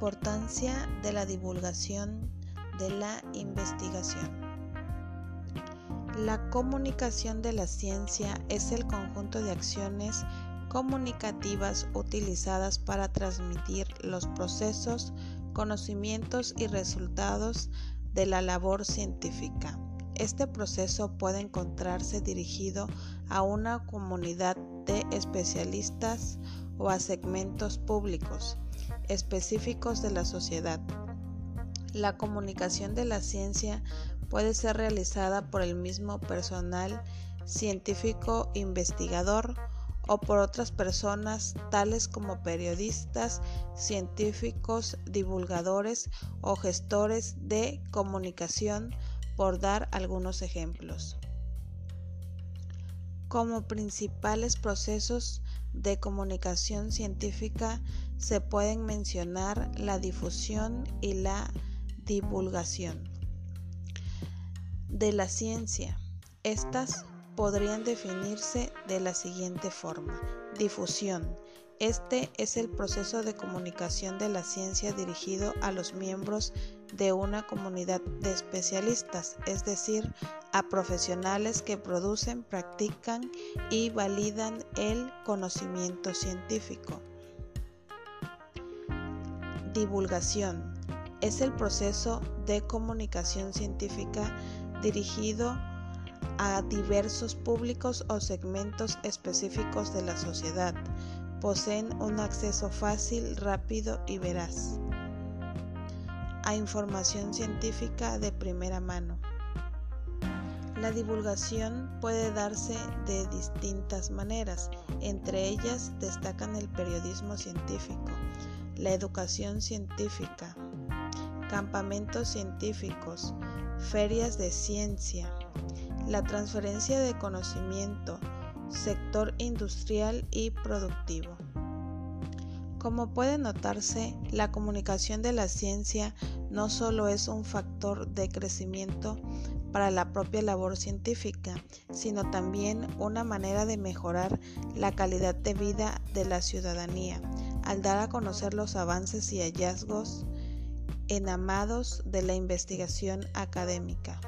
Importancia de la divulgación de la investigación. La comunicación de la ciencia es el conjunto de acciones comunicativas utilizadas para transmitir los procesos, conocimientos y resultados de la labor científica. Este proceso puede encontrarse dirigido a una comunidad de especialistas o a segmentos públicos específicos de la sociedad. La comunicación de la ciencia puede ser realizada por el mismo personal científico investigador o por otras personas tales como periodistas, científicos, divulgadores o gestores de comunicación, por dar algunos ejemplos. Como principales procesos de comunicación científica se pueden mencionar la difusión y la divulgación de la ciencia. Estas podrían definirse de la siguiente forma. Difusión. Este es el proceso de comunicación de la ciencia dirigido a los miembros de una comunidad de especialistas, es decir, a profesionales que producen, practican y validan el conocimiento científico. Divulgación. Es el proceso de comunicación científica dirigido a diversos públicos o segmentos específicos de la sociedad. Poseen un acceso fácil, rápido y veraz a información científica de primera mano. La divulgación puede darse de distintas maneras, entre ellas destacan el periodismo científico, la educación científica, campamentos científicos, ferias de ciencia, la transferencia de conocimiento, sector industrial y productivo. Como puede notarse, la comunicación de la ciencia no solo es un factor de crecimiento para la propia labor científica, sino también una manera de mejorar la calidad de vida de la ciudadanía, al dar a conocer los avances y hallazgos enamados de la investigación académica.